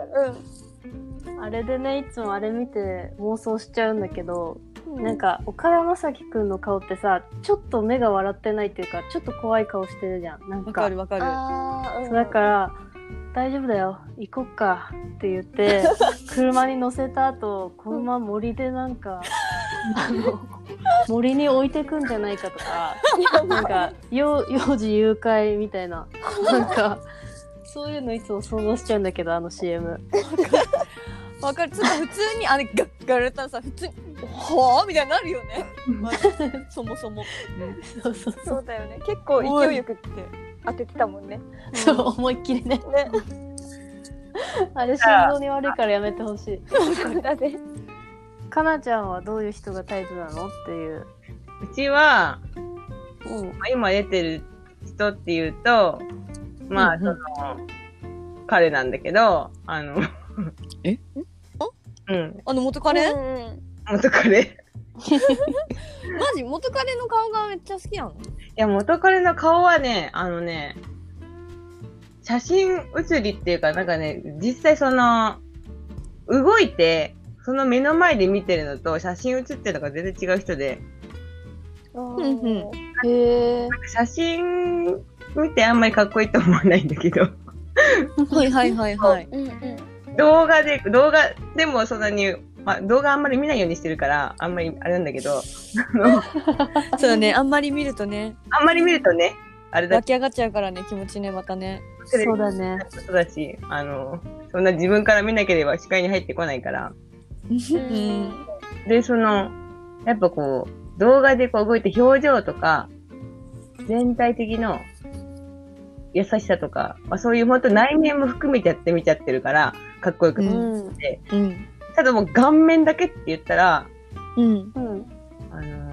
あれでねいつもあれ見て妄想しちゃうんだけど、うん。なんか岡田将生くんの顔ってさちょっと目が笑ってないっていうかちょっと怖い顔してるじゃん。なんわかかるわかる。そうだから「大丈夫だよ行こっか」って言って 車に乗せた後このまま森でなんかあの森に置いてくんじゃないかとかなんか幼幼児誘拐みたいななんかそういうのいつも想像しちゃうんだけどあの CM わかる。つうか普通にあれガッガラったらさ普通に「はあ?」みたいになるよね。そもそも。そうそうそそううだよね。結構勢いよくって当ててたもんね。そう思いっきりね。ね。あれ心臓に悪いからやめてほしい。そうだね。かなちゃんはどういう人がタイプなのっていう。うちは、うん。まあ、今出てる人っていうと、まあ、うんその、彼なんだけど、あの、え？うん、あの元彼、うん元彼。いマジ元彼の顔がめっちゃ好きなのや、元彼の顔はね、あのね、写真写りっていうか、なんかね、実際その、動いて、その目の前で見てるのと写真写ってるのが全然違う人で、うんうんうんへえ。写真見てあんまりかっこいいと思わないんだけど、はいはいはいはい。動画で、動画でもそんなに、まあ、動画あんまり見ないようにしてるから、あんまりあれなんだけど、そうだねあんまり見るとねあんまり見るとね、あれだ湧き上がっちゃうからね気持ちねまたねそうだね。ことだし、あの、そんな自分から見なければ視界に入ってこないから。うんで、その、やっぱこう、動画でこう動いて表情とか、全体的の優しさとか、まあ、そういう本当内面も含めてやってみちゃってるから、かっこよくうて。うん。うんただもう顔面だけって言ったら、うんうん。あのー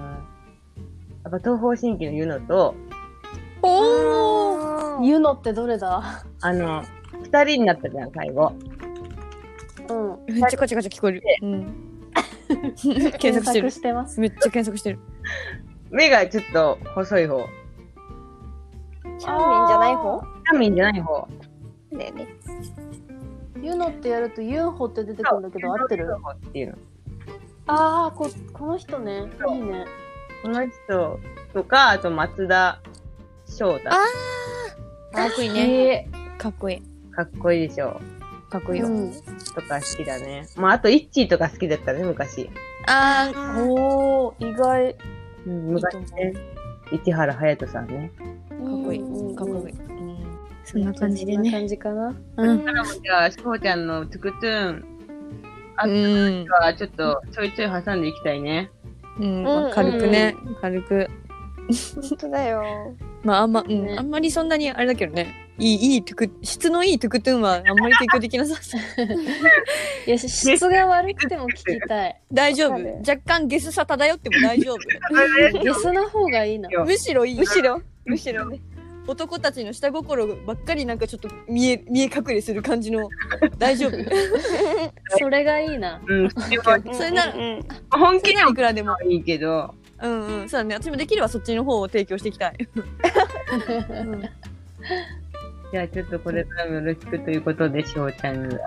やっぱ東方神起の言うのと、おおユノってどれだ？あの、二人になったじゃん、最後。うん。めっちゃカチャカチャ聞こえる、うん、検索してるしてます。めっちゃ検索してる目がちょっと細い方。チャーミンじゃない方？タミンじゃない方。だよね。ユノってやるとユンホって出てくるんだけど合ってる？っていうの。ああ、こ、この人ね。いいね。この人とか、あと松田翔太。あかっこいいねね。かっこいいかっこいいでしょ。かっこいいよ、うん。とか好きだね。まあ、あと、イッチーとか好きだったね、昔。あーおー、意外。うん、昔ね。市原隼人さんね。かっこいいうんかっこいい、うん、そんな感じでね。そんな感じかな。うん。じゃあ、しこちゃんのトゥクトゥーンあうん。はちょっとちょいちょい挟んでいきたいね。うんうん軽くね、軽く。本当だよ。まああんま、うんね。あんまりそんなにあれだけどね。いいいいトゥク質のいいトゥクトゥンはあんまり提供できなさそう。いや、し質が悪くても聞きたい。大丈夫。若干ゲスさ漂っても大丈夫。ゲスの方がいいな。むしろいい。むしろ、むしろね。男たちの下心ばっかりなんかちょっと見え見え隠れする感じの。大丈夫？それがいいな。うん、それならうん。うん本気でいくらでも。いいけど、うんうん。そうだね。私もできればそっちの方を提供していきたい、じゃあちょっとこれからもよろしくということで、しょうちゃんには。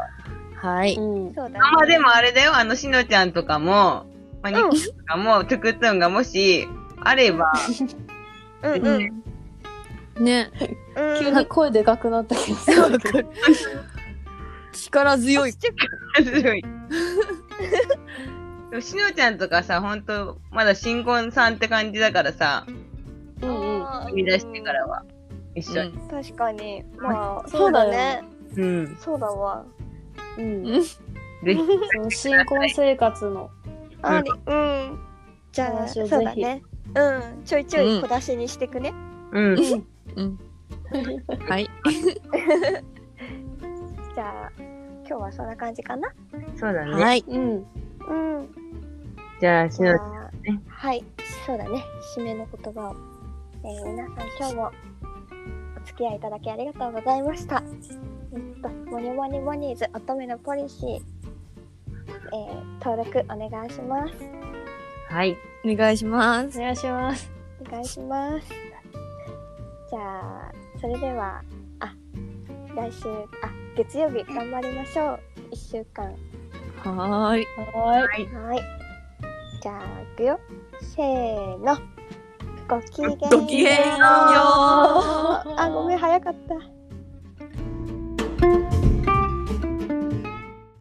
はい。うん。そうだね。まあでもあれだよ、あの、しのちゃんとかも、まあ、ニコとかも、トゥクトゥンがもし、あれば、うんうん。ねうん急に声でかくなった気がする けど。力強いすごい。でもしのちゃんとかさ、ほんと、まだ新婚さんって感じだからさ、うんうん。生み出してからは、一緒に。確かに。まあ、そそううだね。うん。そうだわ。うん。ぜひ、新婚生活の。あり、うん。じゃあ、そうだね。うん。ちょいちょい小出しにしてくね。うん。うんはいじゃあ、今日はそんな感じかな？そうだね。はいうん。うん。じゃあ、しのはい。そうだね。締めの言葉を。えー皆さん今日もお付き合いいただきありがとうございました。えっと、モニモニモニーズ乙女のポリシー、えー登録お願いします。はい。お願いしますお願いします。お願いします。じゃあ、それでは、あ、来週、あ、月曜日頑張りましょう。1週間。はーいはーい。はい。じゃあ、いくよ。せーの。ごきげんよう。ごきげんようあ、ごめん、早かった。